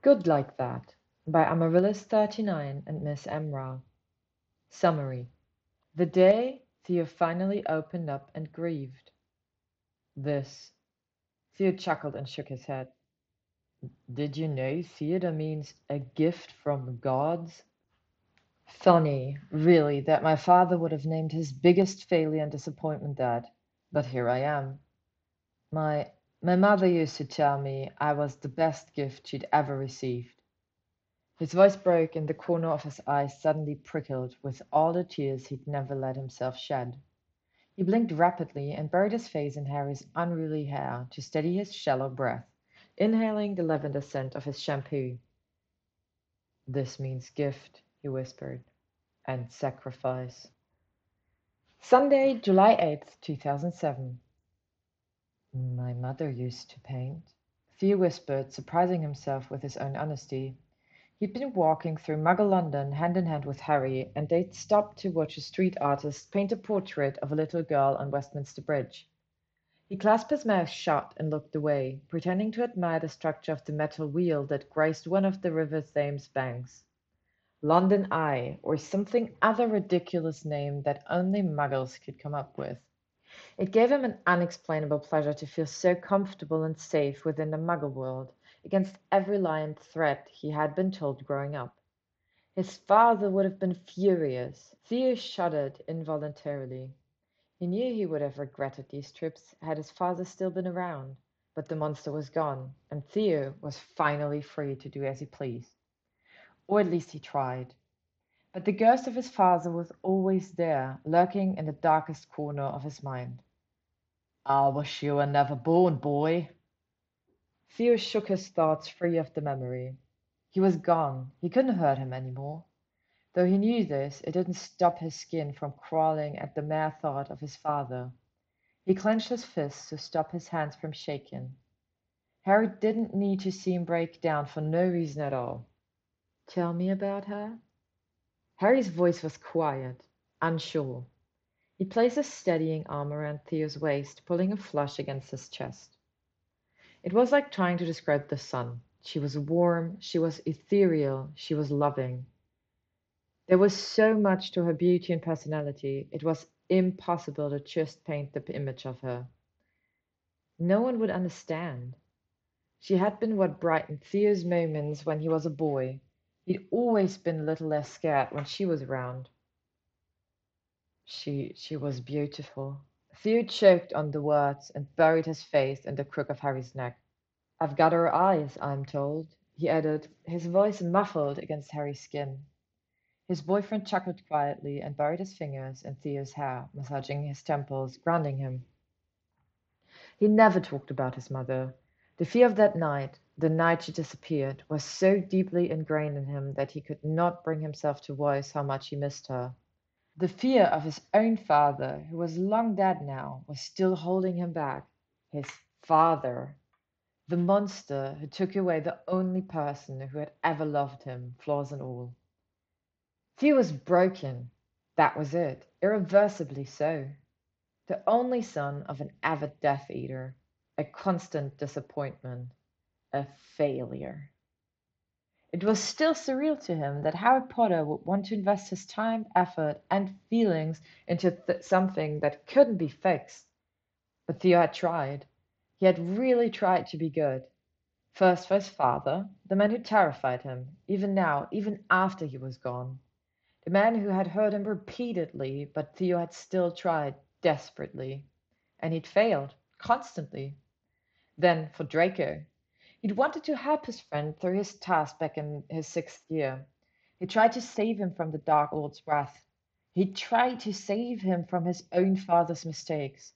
Good Like That by Amarillis39 and MissMrah. Summary The day Theo finally opened up and grieved. This. Theo chuckled and shook his head. Did you know Theodore means a gift from gods? Funny, really, that my father would have named his biggest failure and disappointment that, but here I am. My my mother used to tell me I was the best gift she'd ever received. His voice broke and the corner of his eye suddenly prickled with all the tears he'd never let himself shed. He blinked rapidly and buried his face in Harry's unruly hair to steady his shallow breath, inhaling the lavender scent of his shampoo. This means gift, he whispered, and sacrifice. Sunday, July 8th, 2007. My mother used to paint. Theo whispered, surprising himself with his own honesty. He'd been walking through Muggle London hand in hand with Harry, and they'd stopped to watch a street artist paint a portrait of a little girl on Westminster Bridge. He clasped his mouth shut and looked away, pretending to admire the structure of the metal wheel that graced one of the River Thames banks. London Eye, or something other ridiculous name that only muggles could come up with. It gave him an unexplainable pleasure to feel so comfortable and safe within the muggle world, against every lie and threat he had been told growing up. His father would have been furious. Theo shuddered involuntarily. He knew he would have regretted these trips had his father still been around, but the monster was gone, and Theo was finally free to do as he pleased. Or at least he tried. But the ghost of his father was always there, lurking in the darkest corner of his mind. I wish you were never born, boy. Theo shook his thoughts free of the memory. He was gone. He couldn't hurt him any more. Though he knew this, it didn't stop his skin from crawling at the mere thought of his father. He clenched his fists to stop his hands from shaking. Harry didn't need to see him break down for no reason at all. Tell me about her? Harry's voice was quiet, unsure. He placed a steadying arm around Theo's waist, pulling a flush against his chest. It was like trying to describe the sun. She was warm, she was ethereal, she was loving. There was so much to her beauty and personality, it was impossible to just paint the image of her. No one would understand. She had been what brightened Theo's moments when he was a boy. He'd always been a little less scared when she was around. She she was beautiful. Theo choked on the words and buried his face in the crook of Harry's neck. I've got her eyes, I'm told, he added, his voice muffled against Harry's skin. His boyfriend chuckled quietly and buried his fingers in Theo's hair, massaging his temples, grounding him. He never talked about his mother. The fear of that night, the night she disappeared, was so deeply ingrained in him that he could not bring himself to voice how much he missed her. The fear of his own father, who was long dead now, was still holding him back. His father! The monster who took away the only person who had ever loved him, flaws and all. Theo was broken. That was it, irreversibly so. The only son of an avid Death Eater, a constant disappointment, a failure. It was still surreal to him that Harry Potter would want to invest his time, effort, and feelings into th- something that couldn't be fixed. But Theo had tried. He had really tried to be good. First for his father, the man who terrified him, even now, even after he was gone. The man who had hurt him repeatedly, but Theo had still tried desperately. And he'd failed, constantly. Then for Draco. He'd wanted to help his friend through his task back in his sixth year. He tried to save him from the Dark Lord's wrath. He tried to save him from his own father's mistakes.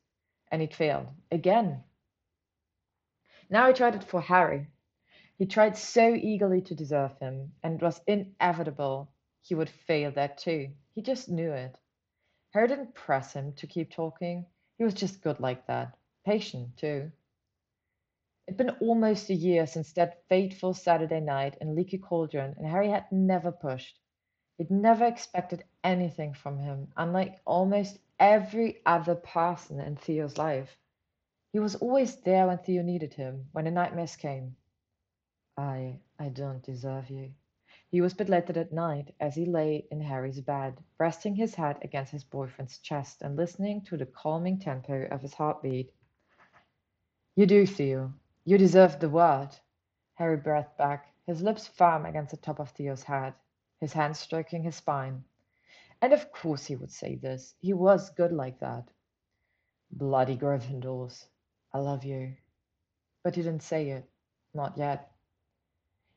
And he'd failed. Again. Now he tried it for Harry. He tried so eagerly to deserve him, and it was inevitable he would fail that too. He just knew it. Harry didn't press him to keep talking. He was just good like that. Patient, too. It'd been almost a year since that fateful Saturday night in Leaky Cauldron, and Harry had never pushed. He'd never expected anything from him, unlike almost every other person in Theo's life. He was always there when Theo needed him, when the nightmares came. I I don't deserve you. He whispered later that night as he lay in Harry's bed, resting his head against his boyfriend's chest and listening to the calming tempo of his heartbeat. You do, Theo. You deserve the world. Harry breathed back, his lips firm against the top of Theo's head, his hands stroking his spine. And of course he would say this. He was good like that. Bloody Gryffindors. I love you. But he didn't say it. Not yet.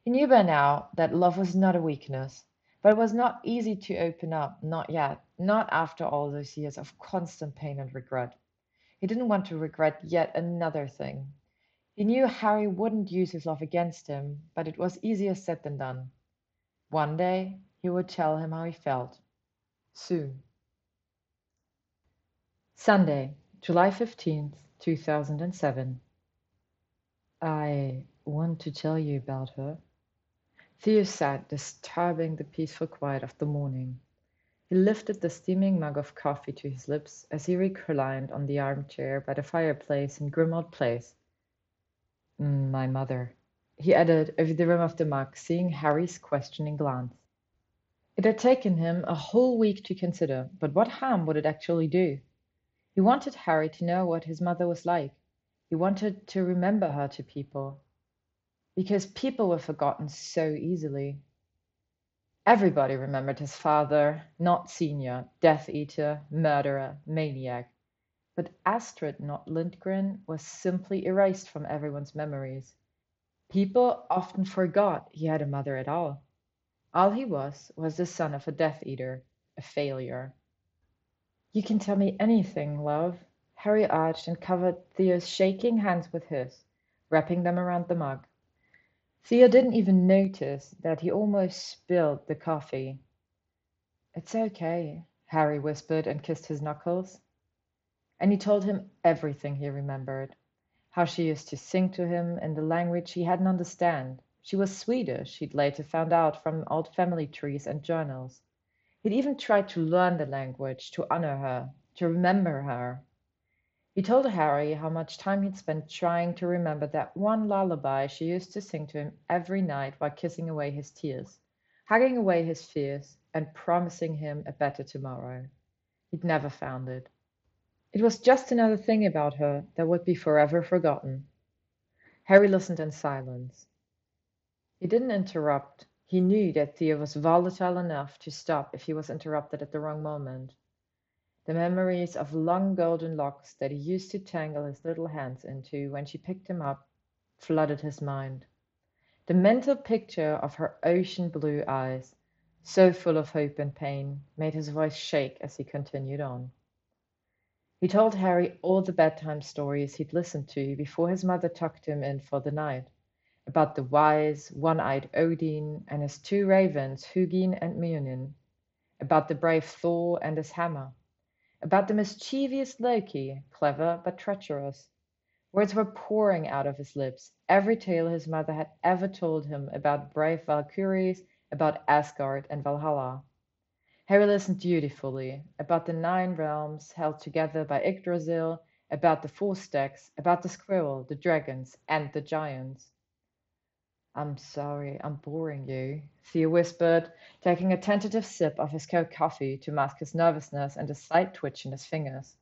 He knew by now that love was not a weakness, but it was not easy to open up, not yet, not after all those years of constant pain and regret. He didn't want to regret yet another thing. He knew Harry wouldn't use his love against him, but it was easier said than done. One day he would tell him how he felt. Soon. Sunday, July 15th, 2007. I want to tell you about her. Theo sat, disturbing the peaceful quiet of the morning. He lifted the steaming mug of coffee to his lips as he reclined on the armchair by the fireplace in Grimmauld Place. Mm, my mother, he added over the rim of the mug, seeing Harry's questioning glance. It had taken him a whole week to consider, but what harm would it actually do? He wanted Harry to know what his mother was like. He wanted to remember her to people because people were forgotten so easily. Everybody remembered his father, Nott Senior, Death Eater, murderer, maniac. But Astrid, not Lindgren, was simply erased from everyone's memories. People often forgot he had a mother at all. All he was was the son of a Death Eater, a failure. You can tell me anything, love. Harry arched and covered Theo's shaking hands with his, wrapping them around the mug. Theo didn't even notice that he almost spilled the coffee. It's okay, Harry whispered and kissed his knuckles. And he told him everything he remembered. How she used to sing to him in the language he hadn't understand. She was Swedish, he'd later found out from old family trees and journals. He'd even tried to learn the language, to honor her, to remember her. He told Harry how much time he'd spent trying to remember that one lullaby she used to sing to him every night while kissing away his tears, hugging away his fears, and promising him a better tomorrow. He'd never found it. It was just another thing about her that would be forever forgotten. Harry listened in silence. He didn't interrupt. He knew that Theo was volatile enough to stop if he was interrupted at the wrong moment. The memories of long golden locks that he used to tangle his little hands into when she picked him up flooded his mind. The mental picture of her ocean blue eyes, so full of hope and pain, made his voice shake as he continued on. He told Harry all the bedtime stories he'd listened to before his mother tucked him in for the night, about the wise, one-eyed Odin and his two ravens, Hugin and Munin, about the brave Thor and his hammer, about the mischievous Loki, clever but treacherous. Words were pouring out of his lips, every tale his mother had ever told him about brave Valkyries, about Asgard and Valhalla. Harry listened dutifully, about the nine realms held together by Yggdrasil, about the four stacks, about the squirrel, the dragons, and the giants. I'm sorry, I'm boring you, Theo whispered, taking a tentative sip of his cold coffee to mask his nervousness and a slight twitch in his fingers.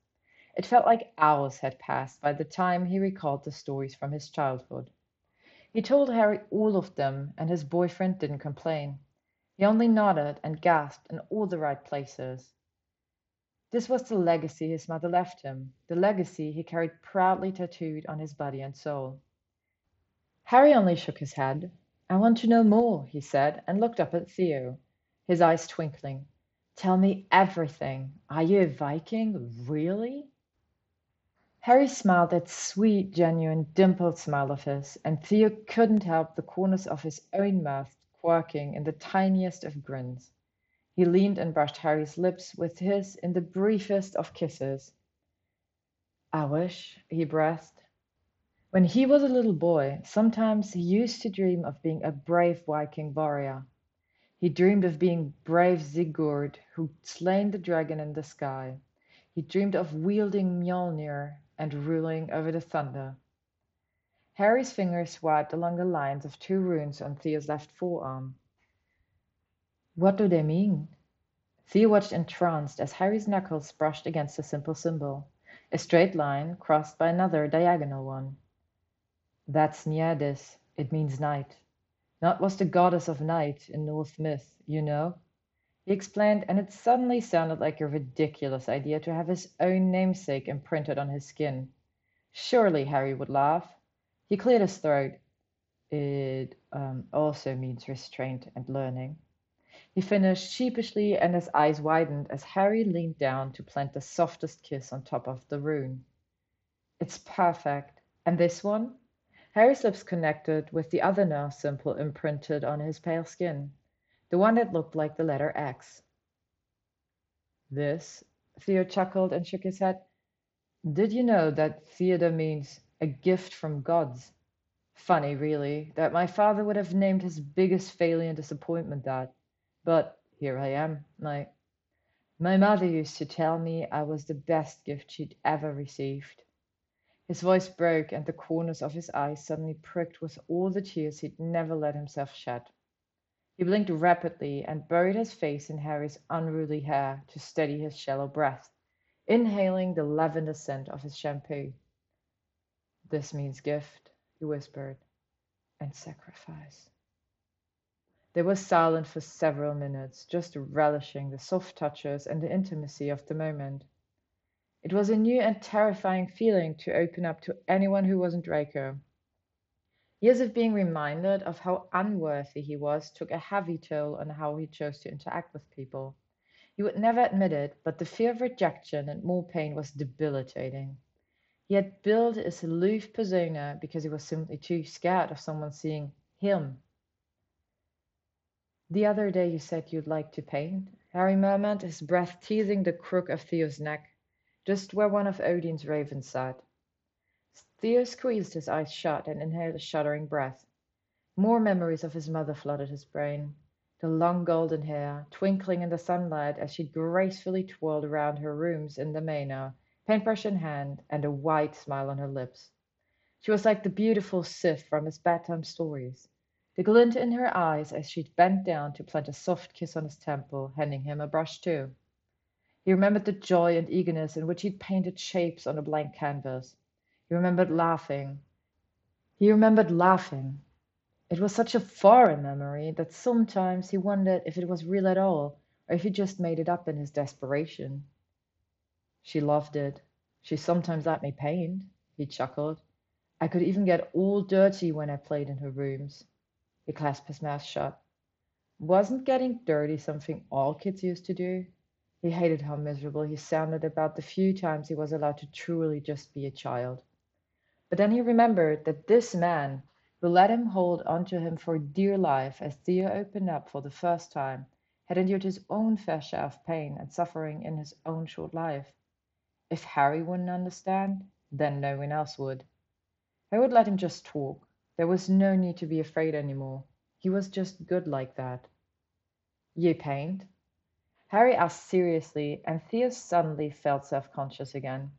It felt like hours had passed by the time he recalled the stories from his childhood. He told Harry all of them, and his boyfriend didn't complain. He only nodded and gasped in all the right places. This was the legacy his mother left him, the legacy he carried proudly tattooed on his body and soul. Harry only shook his head. I want to know more, he said, and looked up at Theo, his eyes twinkling. Tell me everything. Are you a Viking, really? Harry smiled that sweet, genuine, dimpled smile of his, and Theo couldn't help the corners of his own mouth quirking in the tiniest of grins. He leaned and brushed Harry's lips with his in the briefest of kisses. I wish, he breathed, when he was a little boy, sometimes he used to dream of being a brave Viking warrior. He dreamed of being brave Sigurd, who'd slain the dragon in the sky. He dreamed of wielding Mjolnir and ruling over the thunder. Harry's fingers swiped along the lines of two runes on Theo's left forearm. What do they mean? Theo watched entranced as Harry's knuckles brushed against the simple symbol, a straight line crossed by another diagonal one. That's Nereidis. It means night. Nott was the goddess of night in Norse myth, you know. He explained, and it suddenly sounded like a ridiculous idea to have his own namesake imprinted on his skin. Surely Harry would laugh. He cleared his throat. It um, also means restraint and learning. He finished sheepishly, and his eyes widened as Harry leaned down to plant the softest kiss on top of the rune. It's perfect. And this one? Harry's lips connected with the other Norse simple imprinted on his pale skin, the one that looked like the letter X. This? Theo chuckled and shook his head. Did you know that Theodore means a gift from gods? Funny, really, that my father would have named his biggest failure and disappointment that. But here I am. My my mother used to tell me I was the best gift she'd ever received. His voice broke, and the corners of his eyes suddenly pricked with all the tears he'd never let himself shed. He blinked rapidly and buried his face in Harry's unruly hair to steady his shallow breath, inhaling the lavender scent of his shampoo. This means gift, he whispered, and sacrifice. They were silent for several minutes, just relishing the soft touches and the intimacy of the moment. It was a new and terrifying feeling to open up to anyone who wasn't Draco. Years of being reminded of how unworthy he was took a heavy toll on how he chose to interact with people. He would never admit it, but the fear of rejection and more pain was debilitating. He had built his aloof persona because he was simply too scared of someone seeing him the other day you said you'd like to paint, Harry murmured, his breath teasing the crook of Theo's neck, just where one of Odin's ravens sat. Theo squeezed his eyes shut and inhaled a shuddering breath. More memories of his mother flooded his brain. The long golden hair, twinkling in the sunlight as she gracefully twirled around her rooms in the manor, paintbrush in hand, and a wide smile on her lips. She was like the beautiful Sif from his bedtime stories the glint in her eyes as she bent down to plant a soft kiss on his temple, handing him a brush too. He remembered the joy and eagerness in which he'd painted shapes on a blank canvas. He remembered laughing. He remembered laughing. It was such a foreign memory that sometimes he wondered if it was real at all, or if he just made it up in his desperation. She loved it. She sometimes let me paint, he chuckled. I could even get all dirty when I played in her rooms. He clasped his mouth shut. Wasn't getting dirty something all kids used to do? He hated how miserable he sounded about the few times he was allowed to truly just be a child. But then he remembered that this man, who let him hold onto him for dear life as Theo opened up for the first time, had endured his own fair share of pain and suffering in his own short life. If Harry wouldn't understand, then no one else would. I would let him just talk, there was no need to be afraid any more. He was just good like that. You paint? Harry asked seriously, and Theo suddenly felt self-conscious again.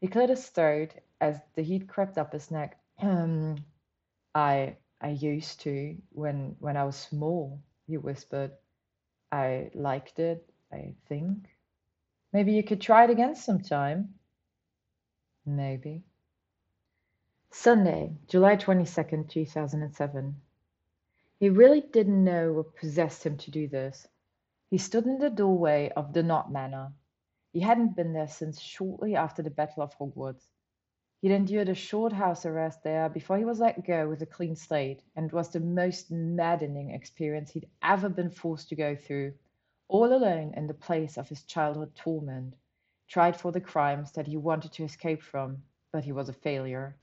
He cleared his throat as the heat crept up his neck. Um, I I used to when when I was small, he whispered. I liked it, I think. Maybe you could try it again sometime. Maybe. Sunday, July 22nd, 2007. He really didn't know what possessed him to do this. He stood in the doorway of the Nott Manor. He hadn't been there since shortly after the Battle of Hogwarts. He'd endured a short house arrest there before he was let go with a clean slate, and it was the most maddening experience he'd ever been forced to go through, all alone in the place of his childhood torment, tried for the crimes that he wanted to escape from, but he was a failure.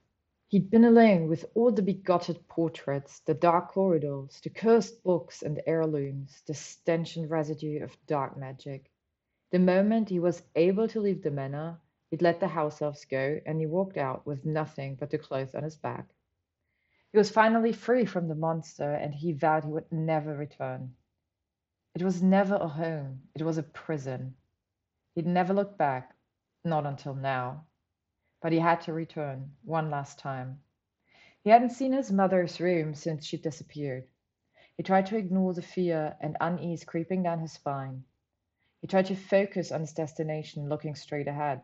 He'd been alone with all the begotted portraits, the dark corridors, the cursed books and heirlooms, the stench and residue of dark magic. The moment he was able to leave the manor, he'd let the house elves go, and he walked out with nothing but the clothes on his back. He was finally free from the monster, and he vowed he would never return. It was never a home, it was a prison. He'd never looked back, not until now but he had to return one last time. He hadn't seen his mother's room since she disappeared. He tried to ignore the fear and unease creeping down his spine. He tried to focus on his destination, looking straight ahead.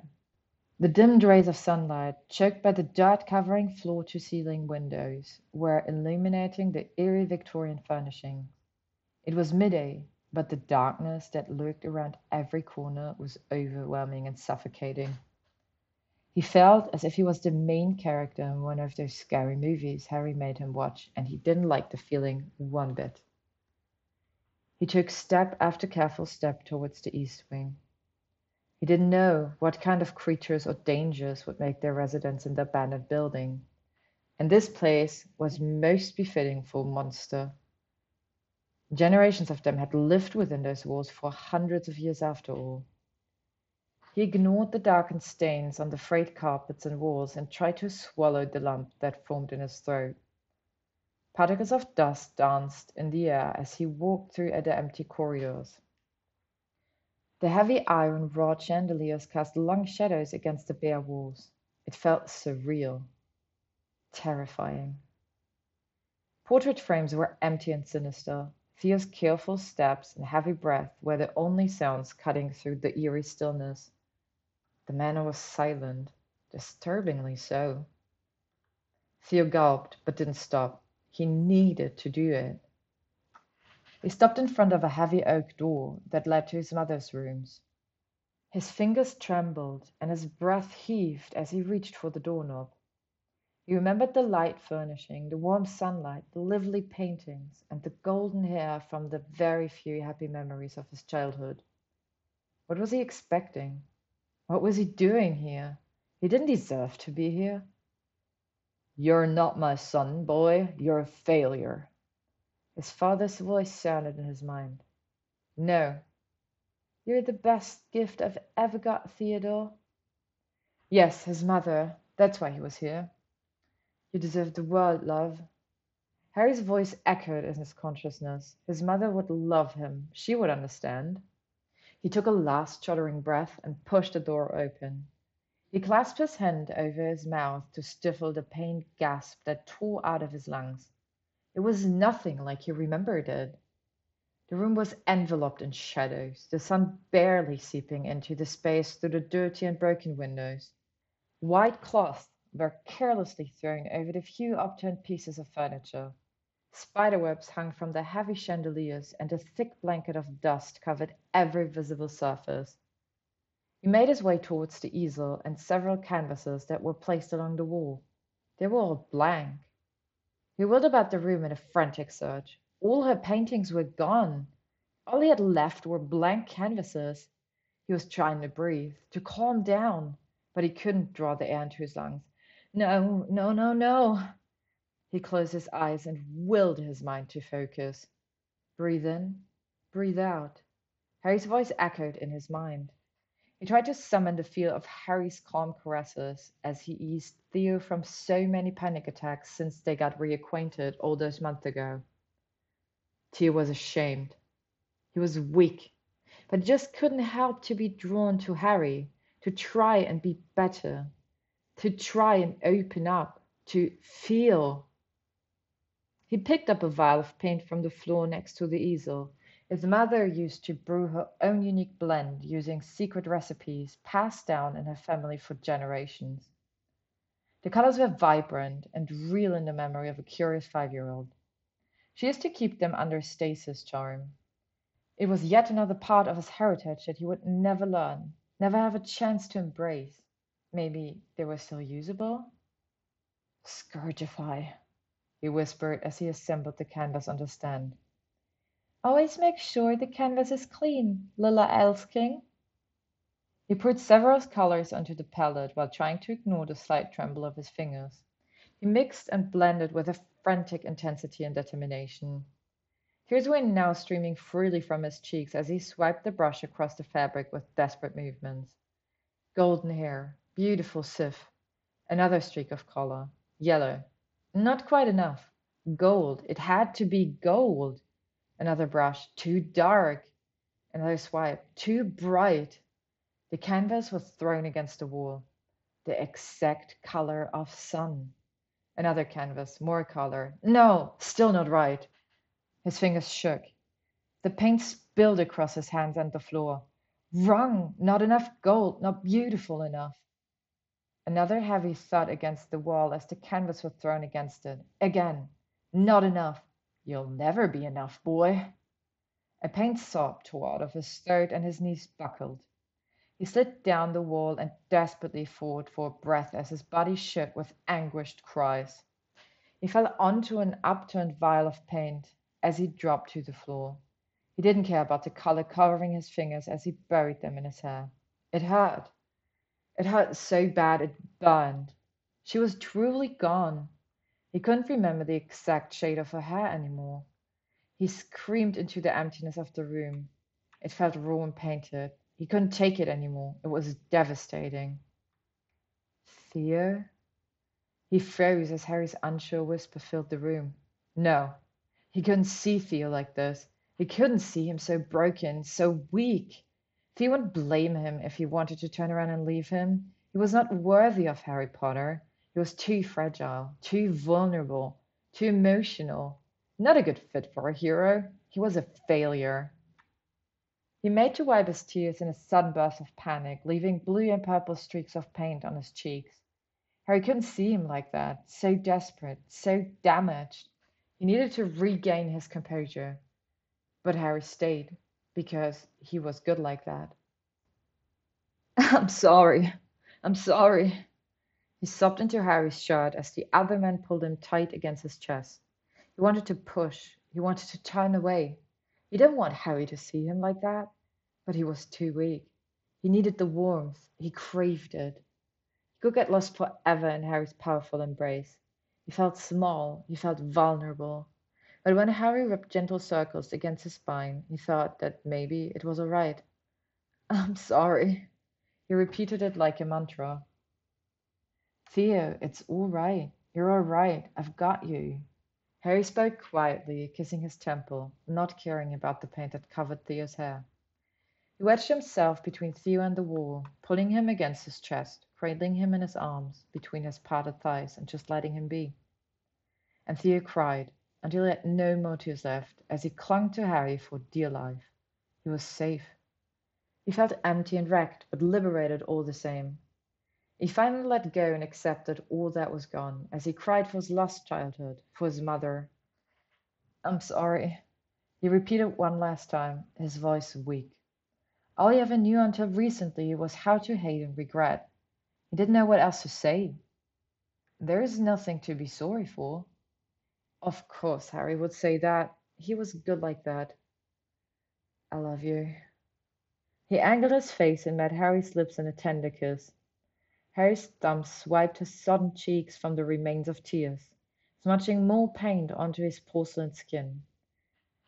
The dimmed rays of sunlight, choked by the dirt covering floor to ceiling windows, were illuminating the eerie Victorian furnishings. It was midday, but the darkness that lurked around every corner was overwhelming and suffocating. He felt as if he was the main character in one of those scary movies Harry made him watch, and he didn't like the feeling one bit. He took step after careful step towards the east wing. He didn't know what kind of creatures or dangers would make their residence in the abandoned building, and this place was most befitting for a monster. Generations of them had lived within those walls for hundreds of years after all. He ignored the darkened stains on the frayed carpets and walls and tried to swallow the lump that formed in his throat. Particles of dust danced in the air as he walked through the empty corridors. The heavy iron wrought chandeliers cast long shadows against the bare walls. It felt surreal, terrifying. Portrait frames were empty and sinister. Theo's careful steps and heavy breath were the only sounds cutting through the eerie stillness. The manor was silent, disturbingly so. Theo gulped, but didn't stop. He needed to do it. He stopped in front of a heavy oak door that led to his mother's rooms. His fingers trembled and his breath heaved as he reached for the doorknob. He remembered the light furnishing, the warm sunlight, the lively paintings, and the golden hair from the very few happy memories of his childhood. What was he expecting? What was he doing here? He didn't deserve to be here. You're not my son, boy. You're a failure. His father's voice sounded in his mind. No. You're the best gift I've ever got, Theodore. Yes, his mother. That's why he was here. You deserve the world, love. Harry's voice echoed in his consciousness. His mother would love him. She would understand. He took a last shuddering breath and pushed the door open. He clasped his hand over his mouth to stifle the pained gasp that tore out of his lungs. It was nothing like he remembered it. The room was enveloped in shadows, the sun barely seeping into the space through the dirty and broken windows. White cloths were carelessly thrown over the few upturned pieces of furniture. Spiderwebs hung from the heavy chandeliers, and a thick blanket of dust covered every visible surface. He made his way towards the easel and several canvases that were placed along the wall. They were all blank. He wheeled about the room in a frantic search. All her paintings were gone. All he had left were blank canvases. He was trying to breathe, to calm down, but he couldn't draw the air into his lungs. No, no, no, no. He closed his eyes and willed his mind to focus. Breathe in, breathe out. Harry's voice echoed in his mind. He tried to summon the feel of Harry's calm caresses as he eased Theo from so many panic attacks since they got reacquainted all those months ago. Theo was ashamed. He was weak, but just couldn't help to be drawn to Harry, to try and be better, to try and open up, to feel he picked up a vial of paint from the floor next to the easel. His mother used to brew her own unique blend using secret recipes passed down in her family for generations. The colors were vibrant and real in the memory of a curious five year old. She used to keep them under stasis charm. It was yet another part of his heritage that he would never learn, never have a chance to embrace. Maybe they were still usable? Scourgify he whispered as he assembled the canvas on the stand. Always make sure the canvas is clean, Lilla älskling. He poured several colors onto the palette while trying to ignore the slight tremble of his fingers. He mixed and blended with a frantic intensity and determination. Tears were now streaming freely from his cheeks as he swiped the brush across the fabric with desperate movements. Golden hair, beautiful sif, another streak of color, yellow, not quite enough. Gold. It had to be gold. Another brush. Too dark. Another swipe. Too bright. The canvas was thrown against the wall. The exact color of sun. Another canvas, more color. No, still not right. His fingers shook. The paint spilled across his hands and the floor. Wrong! Not enough gold, not beautiful enough. Another heavy thud against the wall as the canvas was thrown against it. Again. Not enough. You'll never be enough, boy. A pain sob tore out of his throat and his knees buckled. He slid down the wall and desperately fought for breath as his body shook with anguished cries. He fell onto an upturned vial of paint as he dropped to the floor. He didn't care about the color covering his fingers as he buried them in his hair. It hurt. It hurt so bad it burned. She was truly gone. He couldn't remember the exact shade of her hair anymore. He screamed into the emptiness of the room. It felt raw and painted. He couldn't take it anymore. It was devastating. Theo? He froze as Harry's unsure whisper filled the room. No, he couldn't see Theo like this. He couldn't see him so broken, so weak. Theo wouldn't blame him if he wanted to turn around and leave him. He was not worthy of Harry Potter. He was too fragile, too vulnerable, too emotional. Not a good fit for a hero. He was a failure. He made to wipe his tears in a sudden burst of panic, leaving blue and purple streaks of paint on his cheeks. Harry couldn't see him like that, so desperate, so damaged. He needed to regain his composure. But Harry stayed, because he was good like that. I'm sorry. I'm sorry. He sobbed into Harry's shirt as the other man pulled him tight against his chest. He wanted to push. He wanted to turn away. He didn't want Harry to see him like that, but he was too weak. He needed the warmth. He craved it. He could get lost forever in Harry's powerful embrace. He felt small. He felt vulnerable. But when Harry rubbed gentle circles against his spine, he thought that maybe it was all right. I'm sorry. He repeated it like a mantra. Theo, it's all right. You're all right. I've got you. Harry spoke quietly, kissing his temple, not caring about the paint that covered Theo's hair. He wedged himself between Theo and the wall, pulling him against his chest, cradling him in his arms, between his parted thighs, and just letting him be. And Theo cried, until he had no tears left, as he clung to Harry for dear life. He was safe. He felt empty and wrecked, but liberated all the same. He finally let go and accepted all that was gone, as he cried for his lost childhood, for his mother. I'm sorry, he repeated one last time, his voice weak. All he ever knew until recently was how to hate and regret. He didn't know what else to say. There is nothing to be sorry for. Of course, Harry would say that. He was good like that. I love you. He angled his face and met Harry's lips in a tender kiss. Harry's thumb swiped his sodden cheeks from the remains of tears, smudging more paint onto his porcelain skin.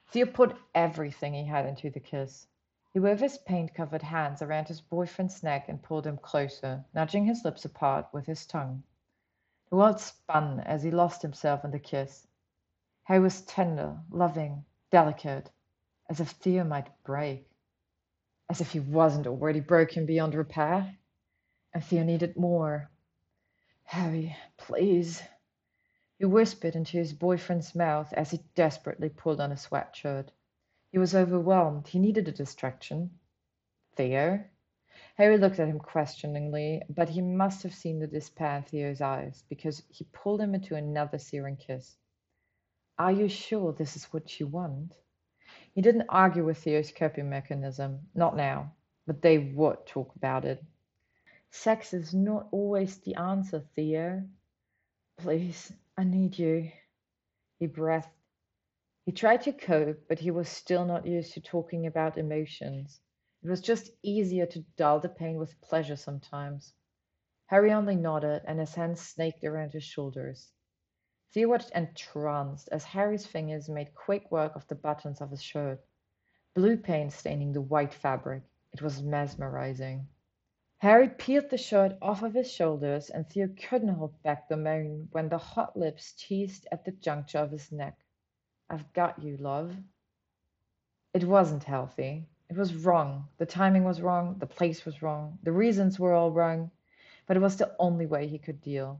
Theo put everything he had into the kiss. He wove his paint-covered hands around his boyfriend's neck and pulled him closer, nudging his lips apart with his tongue. The world spun as he lost himself in the kiss. Harry was tender, loving, delicate, as if Theo might break. As if he wasn't already broken beyond repair. And Theo needed more. Harry, please. He whispered into his boyfriend's mouth as he desperately pulled on his sweatshirt. He was overwhelmed. He needed a distraction. Theo? Harry looked at him questioningly, but he must have seen the despair in Theo's eyes, because he pulled him into another searing kiss. Are you sure this is what you want? He didn't argue with Theo's coping mechanism, not now, but they would talk about it. Sex is not always the answer, Theo. Please, I need you. He breathed. He tried to cope, but he was still not used to talking about emotions. It was just easier to dull the pain with pleasure sometimes. Harry only nodded, and his hands snaked around his shoulders. Theo watched entranced as Harry's fingers made quick work of the buttons of his shirt, blue paint staining the white fabric. It was mesmerizing. Harry peeled the shirt off of his shoulders, and Theo couldn't hold back the moan when the hot lips teased at the juncture of his neck. I've got you, love. It wasn't healthy. It was wrong. The timing was wrong. The place was wrong. The reasons were all wrong. But it was the only way he could deal.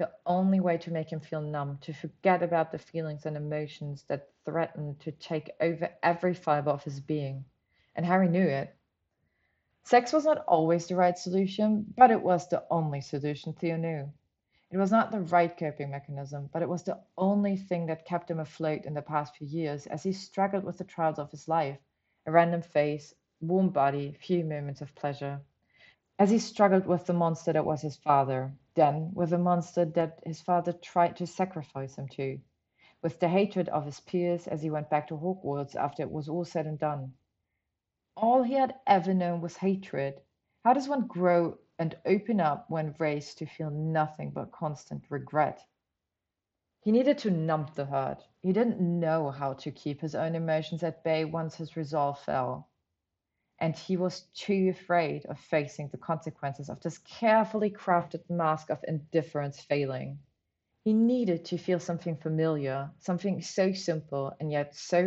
The only way to make him feel numb, to forget about the feelings and emotions that threatened to take over every fiber of his being. And Harry knew it. Sex was not always the right solution, but it was the only solution Theo knew. It was not the right coping mechanism, but it was the only thing that kept him afloat in the past few years as he struggled with the trials of his life a random face, warm body, few moments of pleasure. As he struggled with the monster that was his father, then with the monster that his father tried to sacrifice him to, with the hatred of his peers as he went back to Hogwarts after it was all said and done. All he had ever known was hatred. How does one grow and open up when raised to feel nothing but constant regret. He needed to numb the hurt. He didn't know how to keep his own emotions at bay once his resolve fell. And he was too afraid of facing the consequences of this carefully crafted mask of indifference failing. He needed to feel something familiar, something so simple and yet so